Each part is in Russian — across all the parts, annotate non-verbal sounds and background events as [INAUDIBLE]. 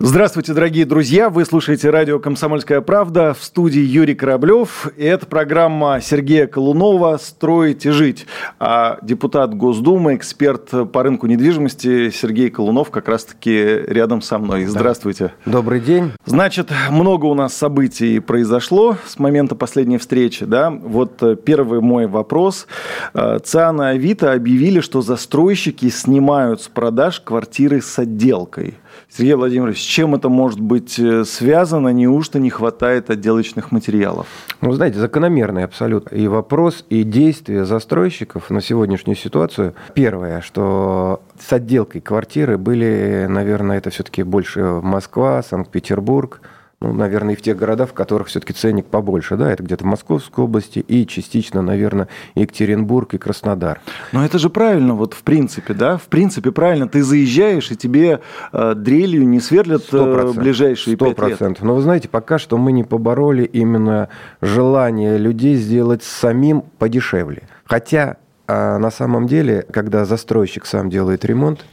Здравствуйте, дорогие друзья! Вы слушаете радио «Комсомольская правда» в студии Юрий Кораблев. И это программа Сергея Колунова «Строить и жить». А депутат Госдумы, эксперт по рынку недвижимости Сергей Колунов как раз-таки рядом со мной. Здравствуйте. Да. Добрый день. Значит, много у нас событий произошло с момента последней встречи. Да? Вот э, первый мой вопрос. Э, ЦИАН и Авито объявили, что застройщики снимают с продаж квартиры с отделкой – Сергей Владимирович, с чем это может быть э, связано? Неужто не хватает отделочных материалов? Ну, знаете, закономерный абсолютно. И вопрос, и действия застройщиков на сегодняшнюю ситуацию. Первое, что с отделкой квартиры были, наверное, это все-таки больше Москва, Санкт-Петербург – ну, наверное, и в тех городах, в которых все-таки ценник побольше, да, это где-то в Московской области и частично, наверное, Екатеринбург и Краснодар. Но это же правильно, вот в принципе, да, в принципе правильно, ты заезжаешь, и тебе э, дрелью не сверлят 100%, э, ближайшие 100%. 5 лет. Но вы знаете, пока что мы не побороли именно желание людей сделать самим подешевле. Хотя э, на самом деле, когда застройщик сам делает ремонт,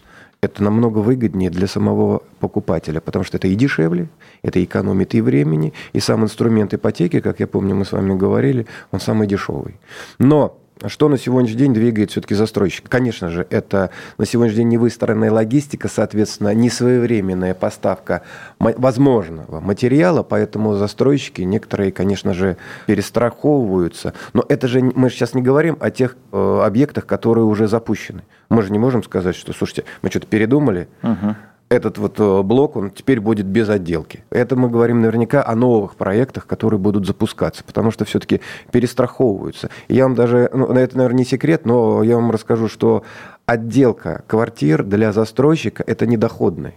это намного выгоднее для самого покупателя, потому что это и дешевле, это экономит и времени, и сам инструмент ипотеки, как я помню, мы с вами говорили, он самый дешевый. Но что на сегодняшний день двигает все-таки застройщик? Конечно же, это на сегодняшний день невыстроенная логистика, соответственно, несвоевременная поставка возможного материала, поэтому застройщики некоторые, конечно же, перестраховываются. Но это же мы сейчас не говорим о тех э, объектах, которые уже запущены. Мы же не можем сказать, что, слушайте, мы что-то передумали, угу этот вот э, блок, он теперь будет без отделки. Это мы говорим наверняка о новых проектах, которые будут запускаться, потому что все-таки перестраховываются. Я вам даже, ну, это, наверное, не секрет, но я вам расскажу, что отделка квартир для застройщика – это недоходный.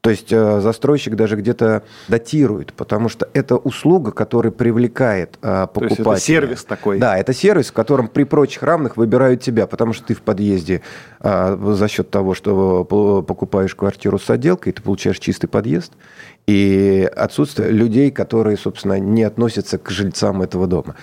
То есть э, застройщик даже где-то датирует, потому что это услуга, которая привлекает покупателя. То есть это сервис такой. Да, это сервис, в котором при прочих равных выбирают тебя, потому что ты в подъезде а, за счет того, что покупаешь квартиру с отделкой, ты получаешь чистый подъезд, и отсутствие людей, которые, собственно, не относятся к жильцам этого дома.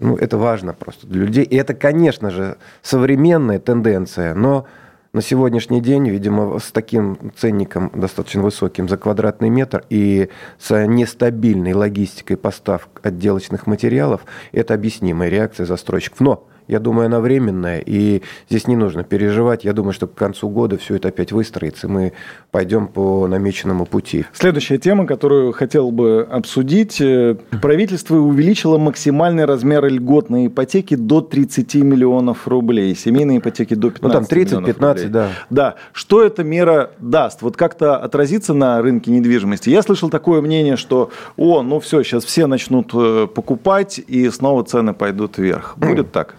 Ну, это важно просто для людей. И это, конечно же, современная тенденция, но на сегодняшний день, видимо, с таким ценником достаточно высоким за квадратный метр и с нестабильной логистикой поставок отделочных материалов, это объяснимая реакция застройщиков. Но я думаю, она временная, и здесь не нужно переживать. Я думаю, что к концу года все это опять выстроится, и мы пойдем по намеченному пути. Следующая тема, которую хотел бы обсудить. Э, правительство увеличило максимальный размер льготной ипотеки до 30 миллионов рублей. Семейные ипотеки до 15 Ну, там 30-15, да. Да. Что эта мера даст? Вот как-то отразится на рынке недвижимости? Я слышал такое мнение, что, о, ну все, сейчас все начнут э, покупать, и снова цены пойдут вверх. [CLEARS THROAT] Будет так?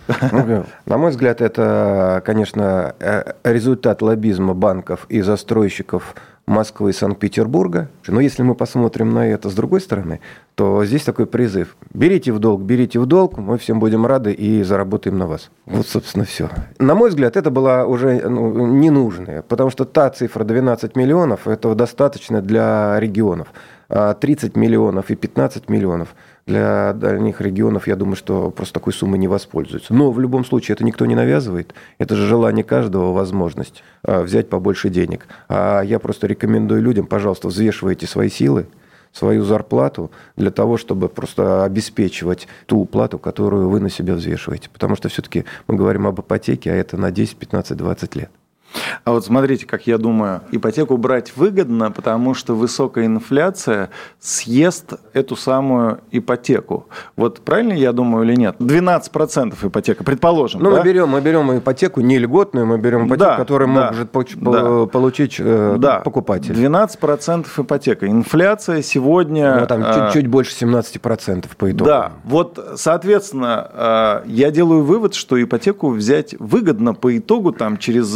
На мой взгляд, это, конечно, э, результат лоббизма банков и застройщиков Москвы и Санкт-Петербурга. Но если мы посмотрим на это с другой стороны, то здесь такой призыв. Берите в долг, берите в долг, мы всем будем рады и заработаем на вас. Вот, собственно, все. На мой взгляд, это было уже ну, ненужное, потому что та цифра 12 миллионов, этого достаточно для регионов. 30 а миллионов и 15 миллионов – для дальних регионов, я думаю, что просто такой суммы не воспользуются. Но в любом случае это никто не навязывает. Это же желание каждого, возможность а, взять побольше денег. А я просто рекомендую людям, пожалуйста, взвешивайте свои силы, свою зарплату для того, чтобы просто обеспечивать ту плату, которую вы на себя взвешиваете. Потому что все-таки мы говорим об ипотеке, а это на 10, 15, 20 лет. А вот смотрите, как я думаю, ипотеку брать выгодно, потому что высокая инфляция съест эту самую ипотеку. Вот правильно я думаю или нет? 12% ипотека, предположим. Ну, да? мы, берем, мы берем ипотеку не льготную, мы берем ипотеку, да, которую да, может да, получить э, да. покупатель. 12% ипотека. Инфляция сегодня... Ну, там а, чуть, чуть больше 17% по итогу. Да, вот, соответственно, я делаю вывод, что ипотеку взять выгодно по итогу там через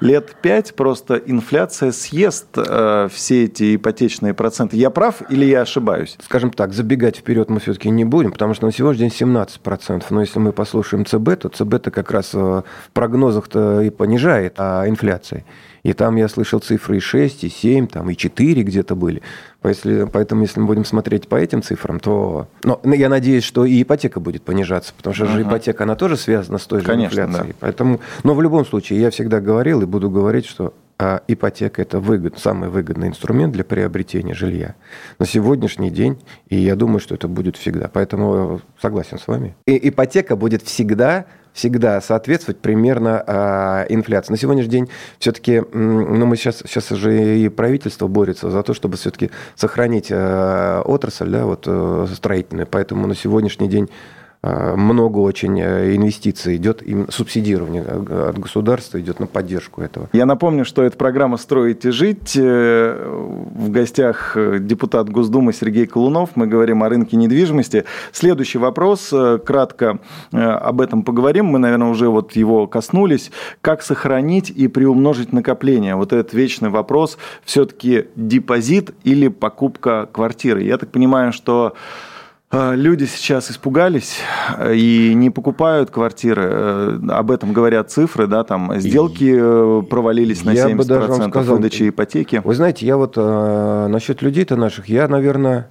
лет пять просто инфляция съест э, все эти ипотечные проценты. Я прав или я ошибаюсь? Скажем так, забегать вперед мы все-таки не будем, потому что на сегодняшний день 17%. Но если мы послушаем ЦБ, то ЦБ-то как раз э, в прогнозах-то и понижает а инфляции. И там я слышал цифры и 6, и 7, там, и 4 где-то были. Если, поэтому, если мы будем смотреть по этим цифрам, то... Но я надеюсь, что и ипотека будет понижаться, потому что uh-huh. же ипотека, она тоже связана с той же Конечно, инфляцией. Да. Поэтому, но в любом случае, я всегда говорил и буду говорить, что а ипотека – это выгод, самый выгодный инструмент для приобретения жилья на сегодняшний день, и я думаю, что это будет всегда. Поэтому согласен с вами. И ипотека будет всегда всегда соответствовать примерно э, инфляции. На сегодняшний день все-таки, ну, мы сейчас, сейчас уже и правительство борется за то, чтобы все-таки сохранить э, отрасль, да, вот, э, строительную. Поэтому на сегодняшний день много очень э, инвестиций идет, именно субсидирование от государства идет на поддержку этого. Я напомню, что это программа «Строить и жить». Э, в гостях депутат Госдумы Сергей Колунов. Мы говорим о рынке недвижимости. Следующий вопрос. Кратко об этом поговорим. Мы, наверное, уже вот его коснулись. Как сохранить и приумножить накопление? Вот этот вечный вопрос. Все-таки депозит или покупка квартиры? Я так понимаю, что люди сейчас испугались э, и не покупают квартиры. Э, об этом говорят цифры, да, там сделки э, провалились на я 70% бы даже вам сказал, выдачи ипотеки. Вы знаете, я вот э, насчет людей-то наших, я, наверное,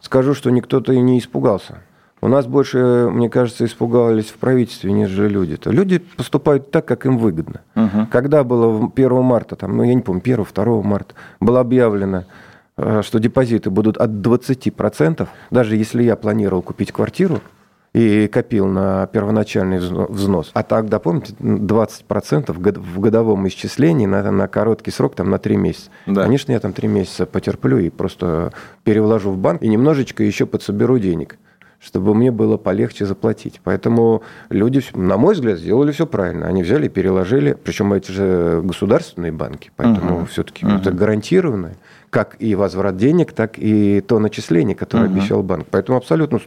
скажу, что никто-то и не испугался. У нас больше, мне кажется, испугались в правительстве, нежели люди-то. Люди поступают так, как им выгодно. Угу. Когда было 1 марта, там, ну, я не помню, 1-2 марта, было объявлено что депозиты будут от 20%, даже если я планировал купить квартиру, и копил на первоначальный взнос. А тогда, помните, 20% в годовом исчислении на, на короткий срок, там, на 3 месяца. Да. Конечно, я там 3 месяца потерплю и просто перевложу в банк и немножечко еще подсоберу денег чтобы мне было полегче заплатить. Поэтому люди, на мой взгляд, сделали все правильно. Они взяли и переложили, причем эти же государственные банки, поэтому угу. все-таки угу. это гарантированное, как и возврат денег, так и то начисление, которое угу. обещал банк. Поэтому абсолютно,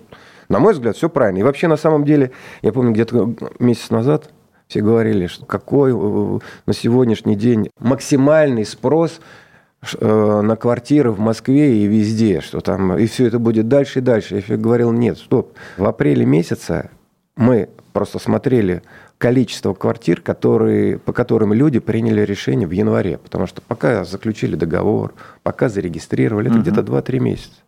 на мой взгляд, все правильно. И вообще, на самом деле, я помню, где-то месяц назад все говорили, что какой э, на сегодняшний день максимальный спрос Э, на квартиры в Москве и везде, что там, и все это будет дальше и дальше. Я говорил, нет, стоп. В апреле месяце мы просто смотрели количество квартир, которые, по которым люди приняли решение в январе. Потому что пока заключили договор, пока зарегистрировали, это угу. где-то 2-3 месяца.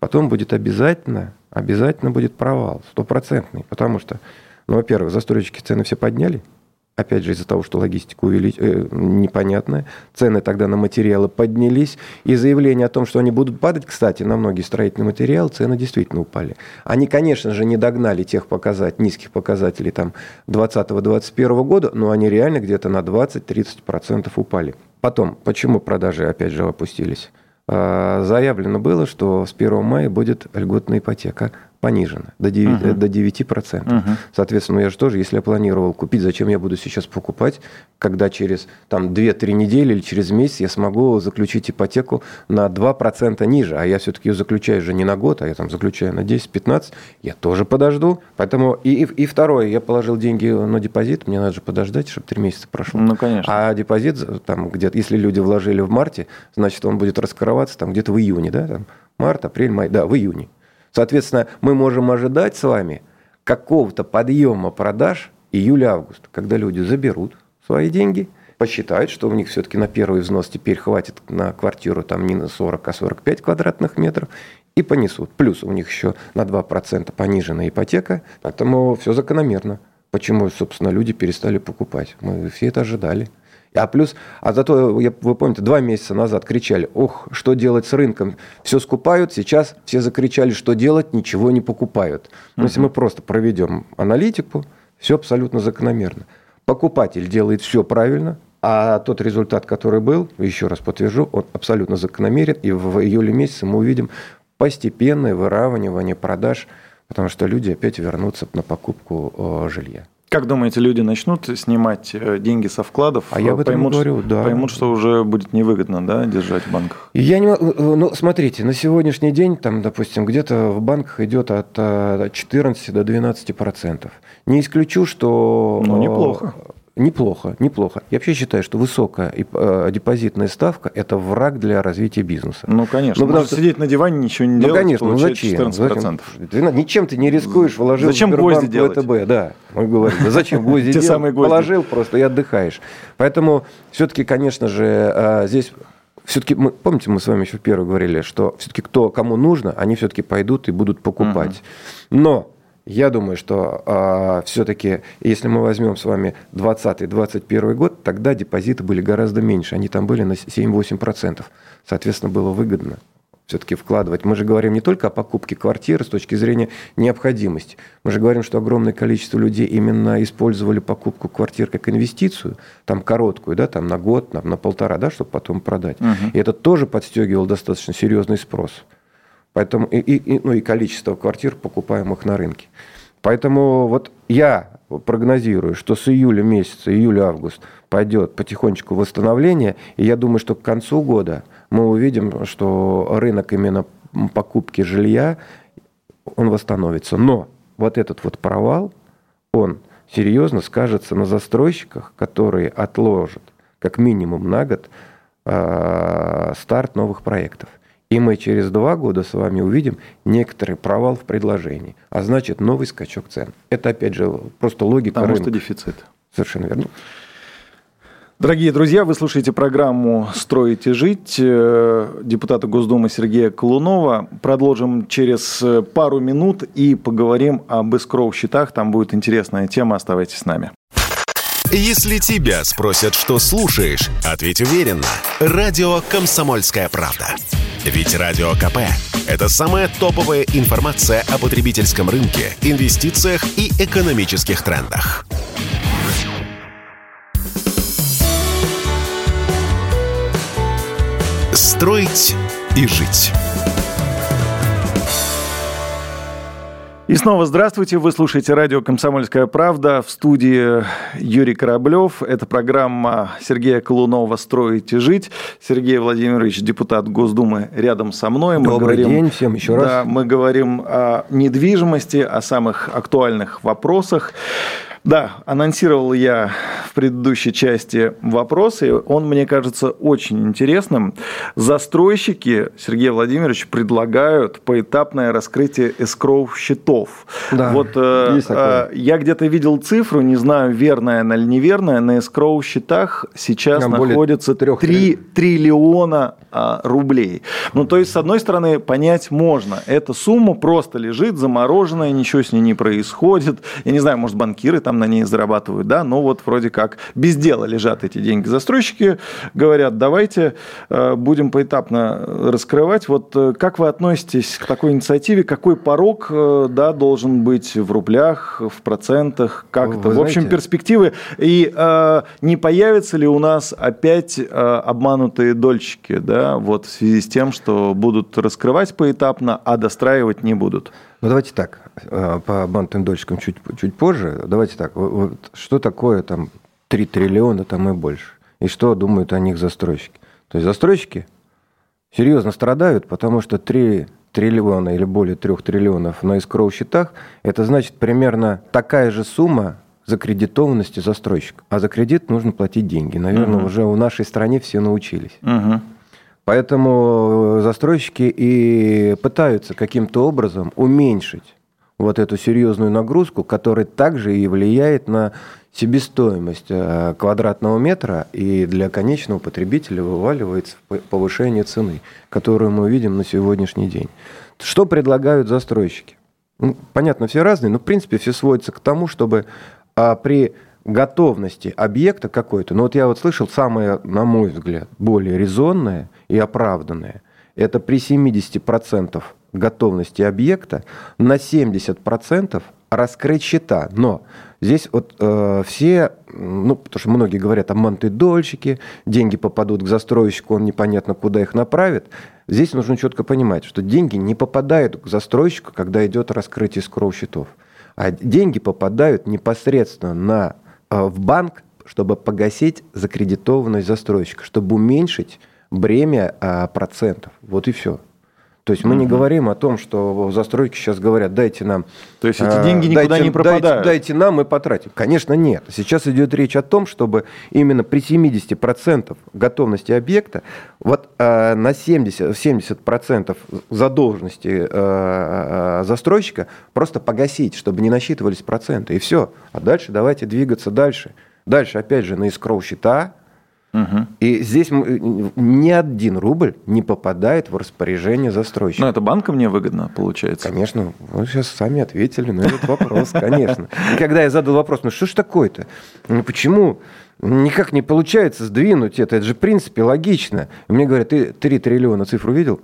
Потом будет обязательно, обязательно будет провал, стопроцентный. Потому что, ну, во-первых, застройщики цены все подняли – опять же, из-за того, что логистика увелич... э, непонятная, цены тогда на материалы поднялись, и заявление о том, что они будут падать, кстати, на многие строительные материалы, цены действительно упали. Они, конечно же, не догнали тех показателей, низких показателей там 2020-2021 года, но они реально где-то на 20-30% упали. Потом, почему продажи, опять же, опустились? А, заявлено было, что с 1 мая будет льготная ипотека понижена до 9%. Uh-huh. До 9%. Uh-huh. Соответственно, я же тоже, если я планировал купить, зачем я буду сейчас покупать, когда через там, 2-3 недели или через месяц я смогу заключить ипотеку на 2% ниже, а я все-таки ее заключаю же не на год, а я там заключаю на 10-15, я тоже подожду. Поэтому и, и, и второе, я положил деньги на депозит, мне надо же подождать, чтобы 3 месяца прошло. Ну, конечно. А депозит, там, где-то, если люди вложили в марте, значит, он будет раскрываться там где-то в июне, да, там, март, апрель, май, да, в июне. Соответственно, мы можем ожидать с вами какого-то подъема продаж июля-август, когда люди заберут свои деньги, посчитают, что у них все-таки на первый взнос теперь хватит на квартиру там не на 40, а 45 квадратных метров, и понесут. Плюс у них еще на 2% пониженная ипотека, поэтому все закономерно. Почему, собственно, люди перестали покупать? Мы все это ожидали. А плюс, а зато, вы помните, два месяца назад кричали, ох, что делать с рынком, все скупают, сейчас все закричали, что делать, ничего не покупают. Но угу. если мы просто проведем аналитику, все абсолютно закономерно. Покупатель делает все правильно, а тот результат, который был, еще раз подтвержу, он абсолютно закономерен, и в июле месяце мы увидим постепенное выравнивание продаж, потому что люди опять вернутся на покупку э, жилья. Как думаете, люди начнут снимать э, деньги со вкладов? А я об этом поймут, говорю, да. Поймут, что уже будет невыгодно да, держать в банках? Я не э, ну, смотрите, на сегодняшний день, там, допустим, где-то в банках идет от 14 до 12 процентов. Не исключу, что... Ну, неплохо. Неплохо, неплохо. Я вообще считаю, что высокая э, депозитная ставка – это враг для развития бизнеса. Ну, конечно. Ну, потому что сидеть на диване, ничего не ну, делать, конечно, ну зачем? 14%. Зачем? Ничем ты не рискуешь, вложил зачем в гвозди делать? ВТБ. Да, мы говорим, да зачем [LAUGHS] гвозди делать? Положил просто и отдыхаешь. Поэтому все-таки, конечно же, э, здесь все-таки, мы, помните, мы с вами еще первое говорили, что все-таки кто кому нужно, они все-таки пойдут и будут покупать. Но я думаю, что э, а, все-таки, если мы возьмем с вами 2020-2021 год, тогда депозиты были гораздо меньше. Они там были на 7-8%. Соответственно, было выгодно все-таки вкладывать. Мы же говорим не только о покупке квартиры с точки зрения необходимости. Мы же говорим, что огромное количество людей именно использовали покупку квартир как инвестицию, там короткую, да, там на год, на, на полтора, да, чтобы потом продать. Угу. И это тоже подстегивал достаточно серьезный спрос. Поэтому и, и, ну, и количество квартир, покупаемых на рынке. Поэтому вот я прогнозирую, что с июля месяца, июля-август пойдет потихонечку восстановление, и я думаю, что к концу года мы увидим, что рынок именно покупки жилья, он восстановится. Но вот этот вот провал, он серьезно скажется на застройщиках, которые отложат как минимум на год э, старт новых проектов. И мы через два года с вами увидим некоторый провал в предложении, а значит новый скачок цен. Это опять же просто логика Потому рынка. что дефицит. Совершенно верно. Дорогие друзья, вы слушаете программу «Строить и жить» э, депутата Госдумы Сергея Колунова. Продолжим через пару минут и поговорим об эскроу-счетах. Там будет интересная тема. Оставайтесь с нами. Если тебя спросят, что слушаешь, ответь уверенно. Радио «Комсомольская правда». Ведь Радио КП – это самая топовая информация о потребительском рынке, инвестициях и экономических трендах. Строить и жить. И снова здравствуйте. Вы слушаете радио «Комсомольская правда». В студии Юрий Кораблев. Это программа Сергея Колунова «Строить и жить». Сергей Владимирович, депутат Госдумы, рядом со мной. Мы Добрый говорим, день всем еще раз. Да, мы говорим о недвижимости, о самых актуальных вопросах. Да, анонсировал я в предыдущей части вопрос, и он, мне кажется, очень интересным. Застройщики, Сергей Владимирович, предлагают поэтапное раскрытие эскроу счетов. Да, вот э, э, я где-то видел цифру, не знаю, верная она или неверная, на эскроу счетах сейчас Там находится 3 триллиона а, рублей. Ну, то есть, с одной стороны, понять можно. Эта сумма просто лежит замороженная, ничего с ней не происходит. Я не знаю, может, банкиры там на ней зарабатывают, да, но вот вроде как без дела лежат эти деньги. Застройщики говорят, давайте э, будем поэтапно раскрывать. Вот э, как вы относитесь к такой инициативе? Какой порог э, да, должен быть в рублях, в процентах? Как это? В общем, перспективы. И э, не появятся ли у нас опять э, обманутые дольщики, да, вот в связи с тем, что будут раскрывать поэтапно, а достраивать не будут? Ну, давайте так, э, по бантовым дольщикам чуть, чуть позже. Давайте так, вот, что такое там 3 триллиона там и больше? И что думают о них застройщики? То есть застройщики серьезно страдают, потому что 3 триллиона или более 3 триллионов на искроу счетах, это значит примерно такая же сумма закредитованности застройщика. А за кредит нужно платить деньги. Наверное, угу. уже в нашей стране все научились. Угу. Поэтому э, застройщики и пытаются каким-то образом уменьшить вот эту серьезную нагрузку, которая также и влияет на себестоимость э, квадратного метра и для конечного потребителя вываливается повышение цены, которую мы видим на сегодняшний день. Что предлагают застройщики? Ну, понятно, все разные, но в принципе все сводится к тому, чтобы а, при готовности объекта какой-то, но вот я вот слышал самое, на мой взгляд, более резонное и оправданное, это при 70% готовности объекта на 70% раскрыть счета. Но здесь вот э, все, ну, потому что многие говорят, обманутые дольщики, деньги попадут к застройщику, он непонятно куда их направит. Здесь нужно четко понимать, что деньги не попадают к застройщику, когда идет раскрытие скроу счетов, а деньги попадают непосредственно на Э, в банк, чтобы погасить закредитованность застройщика, чтобы уменьшить бремя э, процентов. Вот и все. То есть мы не говорим о том, что застройки сейчас говорят, дайте нам... То есть эти деньги никуда дайте, не пропадают? Дайте, дайте нам, мы потратим. Конечно, нет. Сейчас идет речь о том, чтобы именно при 70% готовности объекта вот э, на 70, 70% задолженности э, застройщика просто погасить, чтобы не насчитывались проценты. И все. А дальше давайте двигаться дальше. Дальше, опять же, на искроу счета, Угу. И здесь ни один рубль не попадает в распоряжение застройщика. Но это банкам не выгодно, получается. Конечно. Вы сейчас сами ответили на этот вопрос, конечно. И когда я задал вопрос, ну что ж такое-то? Ну почему никак не получается сдвинуть это? Это же в принципе логично. И мне говорят, ты 3 триллиона цифру видел?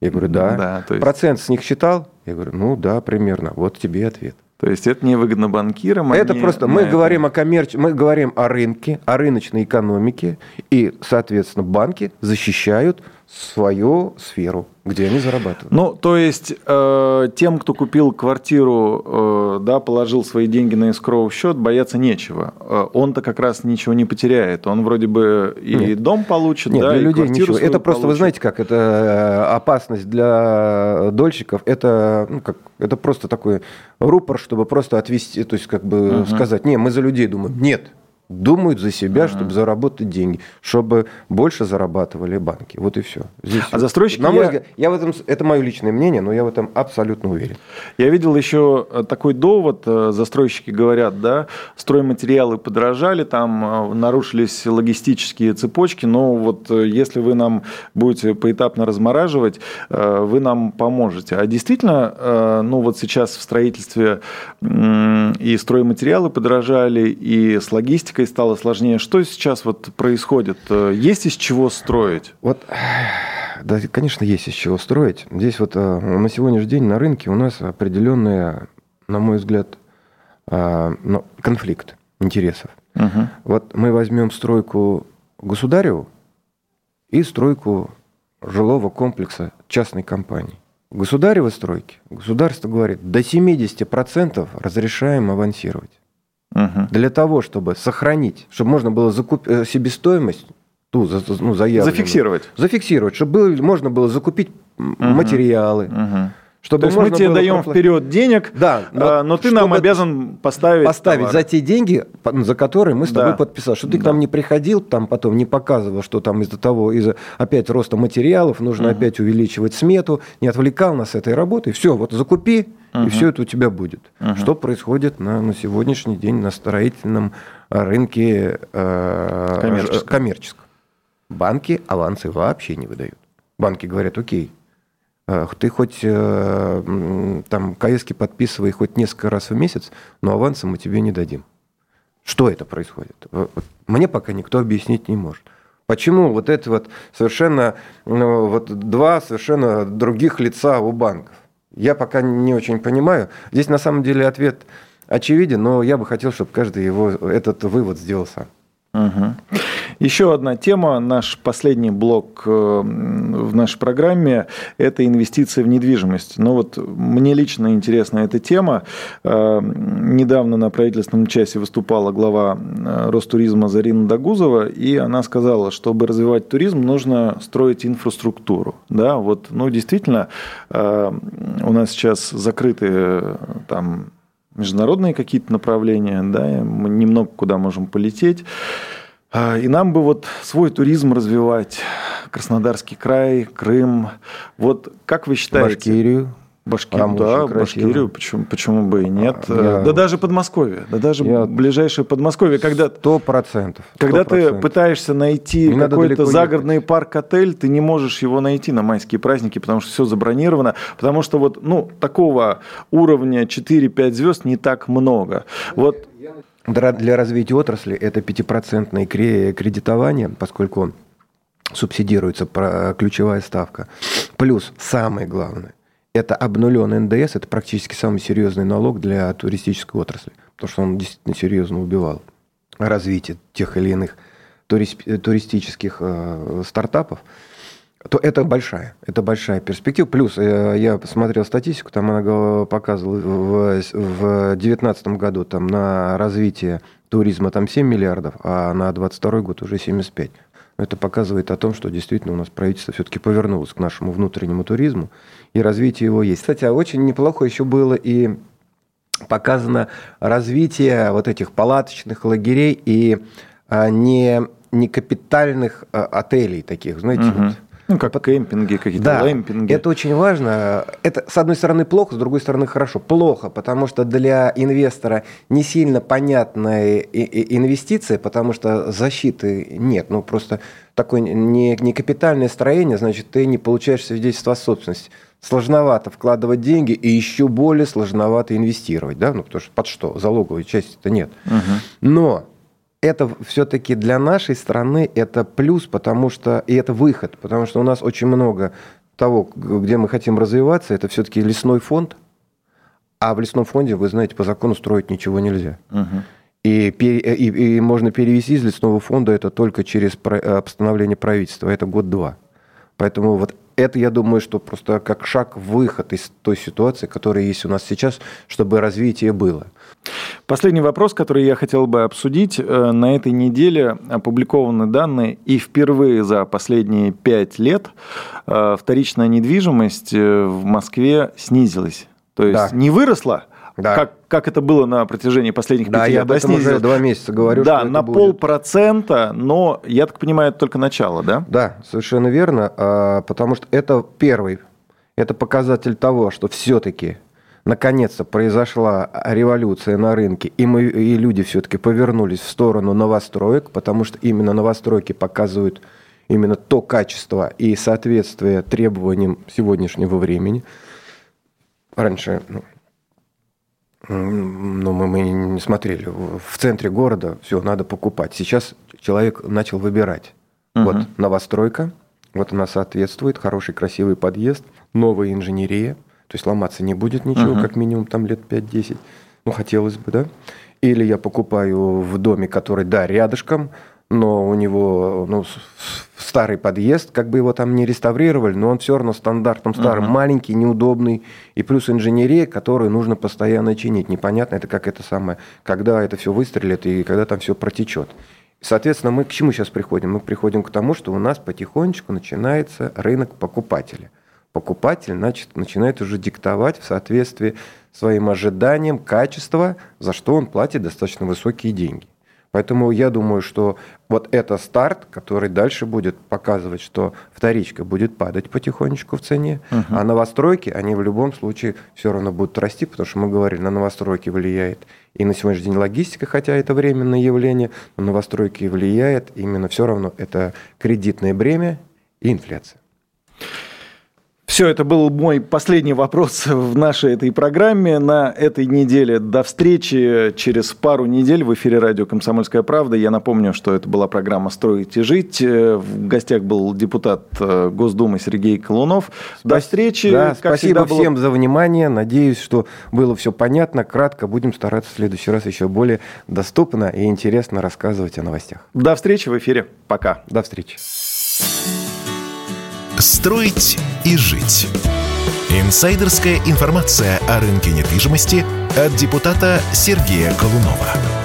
Я говорю, да. да есть... Процент с них считал? Я говорю, ну да, примерно. Вот тебе ответ. То есть это невыгодно банкирам. Это просто мы это... говорим о коммерч... мы говорим о рынке, о рыночной экономике, и, соответственно, банки защищают свою сферу, где они зарабатывают. Ну, то есть э, тем, кто купил квартиру, э, да, положил свои деньги на эскроу счет, бояться нечего. Э, он-то как раз ничего не потеряет. Он вроде бы и Нет. дом получит, Нет, да, для и людей ничего. Это просто, получит. вы знаете, как это э, опасность для дольщиков. Это, ну, как, это просто такой рупор, чтобы просто отвести, то есть как бы угу. сказать, не, мы за людей думаем. Нет, думают за себя, чтобы заработать деньги, чтобы больше зарабатывали банки. Вот и все. Здесь а застройщики... На мой я... взгляд, я в этом, это мое личное мнение, но я в этом абсолютно уверен. Я видел еще э, такой довод, э, застройщики говорят, да, стройматериалы подорожали, там э, нарушились логистические цепочки, но вот если вы нам будете поэтапно размораживать, вы нам поможете. А действительно, ну вот сейчас в строительстве и стройматериалы подорожали, и с логистикой логистикой стало сложнее. Что сейчас вот происходит? Есть из чего строить? Вот, да, конечно, есть из чего строить. Здесь вот э, на сегодняшний день на рынке у нас определенные, на мой взгляд, э, ну, конфликт интересов. Угу. Вот мы возьмем стройку государеву и стройку жилого комплекса частной компании. Государевой стройки государство говорит, до 70% разрешаем авансировать. Угу. Для того, чтобы сохранить, чтобы можно было закупить э, себестоимость, ту ну, заявленную. Зафиксировать. Зафиксировать, чтобы было, можно было закупить угу. материалы. Угу. Чтобы То есть мы тебе даем проплатить. вперед денег, да, но, но ты нам обязан поставить Поставить товар. за те деньги, за которые мы с тобой да. подписали. Что ты да. к нам не приходил, там потом не показывал, что там из-за того, из-за опять роста материалов, нужно угу. опять увеличивать смету, не отвлекал нас этой работы. Все, вот закупи, угу. и все это у тебя будет. Угу. Что происходит на, на сегодняшний день на строительном рынке э, коммерческом. коммерческом? Банки авансы вообще не выдают. Банки говорят, окей, ты хоть э, там КСки подписывай хоть несколько раз в месяц, но авансы мы тебе не дадим. Что это происходит? Мне пока никто объяснить не может. Почему вот это вот совершенно ну, вот два совершенно других лица у банков? Я пока не очень понимаю. Здесь на самом деле ответ очевиден, но я бы хотел, чтобы каждый его этот вывод сделал сам. Угу. Еще одна тема, наш последний блок э, в нашей программе – это инвестиции в недвижимость. Но вот мне лично интересна эта тема. Э, недавно на правительственном часе выступала глава э, Ростуризма Зарина Дагузова, и она сказала, чтобы развивать туризм, нужно строить инфраструктуру. Да, вот, ну, действительно, у нас сейчас закрыты там международные какие-то направления, да, мы немного куда можем полететь. А, и нам бы вот свой туризм развивать, Краснодарский край, Крым. Вот как вы считаете? Башкирию. Башкирию, да, Башкирию, почему, почему бы и нет. Я... Да даже Подмосковье, да даже Я... ближайшее Подмосковье. Когда, Сто процентов. Когда ты пытаешься найти какой-то загородный парк-отель, ты не можешь его найти на майские праздники, потому что все забронировано, потому что вот, ну, такого уровня 4-5 звезд не так много. Вот для развития отрасли это пятипроцентное кредитование, поскольку субсидируется ключевая ставка. Плюс, самое главное, это обнулен НДС, это практически самый серьезный налог для туристической отрасли, потому что он действительно серьезно убивал развитие тех или иных туристических э, стартапов то это большая, это большая перспектива. Плюс э, я посмотрел статистику, там она показывала в 2019 году там на развитие туризма там 7 миллиардов, а на 2022 год уже 75. Это показывает о том, что действительно у нас правительство все-таки повернулось к нашему внутреннему туризму, и развитие его есть. Кстати, а очень неплохо еще было и показано развитие вот этих палаточных лагерей и а, не, не капитальных а, отелей таких, знаете, угу. Ну, как по... кемпинги, какие-то да, лэмпинги. Это очень важно. Это, с одной стороны, плохо, с другой стороны, хорошо. Плохо, потому что для инвестора не сильно понятная инвестиция, потому что защиты нет. Ну, просто такое не, не капитальное строение, значит, ты не получаешь свидетельство о собственности. Сложновато вкладывать деньги и еще более сложновато инвестировать, да, ну, потому что под что? Залоговой части-то нет. Угу. Но это все-таки для нашей страны это плюс, потому что и это выход, потому что у нас очень много того, где мы хотим развиваться, это все-таки лесной фонд, а в лесном фонде, вы знаете, по закону строить ничего нельзя. Угу. И, и, и можно перевести из лесного фонда это только через постановление правительства, это год-два. Поэтому вот это, я думаю, что просто как шаг выход из той ситуации, которая есть у нас сейчас, чтобы развитие было. Последний вопрос, который я хотел бы обсудить. Э, на этой неделе опубликованы данные, и впервые за последние пять лет э, вторичная недвижимость э, в Москве снизилась. То есть да. не выросла, да. как, как это было на протяжении последних да, пяти лет. Да, я об этом уже два месяца говорю. Да, на полпроцента, но, я так понимаю, это только начало, да? Да, совершенно верно, а, потому что это первый, это показатель того, что все-таки наконец-то произошла революция на рынке, и, мы, и люди все-таки повернулись в сторону новостроек, потому что именно новостройки показывают именно то качество и соответствие требованиям сегодняшнего времени. Раньше ну, ну, мы, мы не смотрели. В центре города все надо покупать. Сейчас человек начал выбирать. Угу. Вот новостройка, вот она соответствует, хороший красивый подъезд, новая инженерия, то есть ломаться не будет ничего, угу. как минимум там лет 5-10. Ну, хотелось бы, да? Или я покупаю в доме, который, да, рядышком, но у него ну, старый подъезд, как бы его там не реставрировали, но он все равно стандартом старым, uh-huh. маленький, неудобный, и плюс инженерия, которую нужно постоянно чинить. Непонятно, это как это самое, когда это все выстрелит и когда там все протечет. Соответственно, мы к чему сейчас приходим? Мы приходим к тому, что у нас потихонечку начинается рынок покупателя. Покупатель значит, начинает уже диктовать в соответствии своим ожиданиям качества, за что он платит достаточно высокие деньги. Поэтому я думаю, что вот это старт, который дальше будет показывать, что вторичка будет падать потихонечку в цене, угу. а новостройки, они в любом случае все равно будут расти, потому что мы говорили, на новостройки влияет и на сегодняшний день логистика, хотя это временное явление, но новостройки влияет именно все равно это кредитное бремя и инфляция. Все, это был мой последний вопрос [LAUGHS] в нашей этой программе на этой неделе. До встречи через пару недель в эфире радио «Комсомольская правда». Я напомню, что это была программа «Строить и жить». В гостях был депутат э, Госдумы Сергей Колунов. До встречи. Да, спасибо было... всем за внимание. Надеюсь, что было все понятно, кратко. Будем стараться в следующий раз еще более доступно и интересно рассказывать о новостях. До встречи в эфире. Пока. До встречи. Строить и жить. Инсайдерская информация о рынке недвижимости от депутата Сергея Колунова.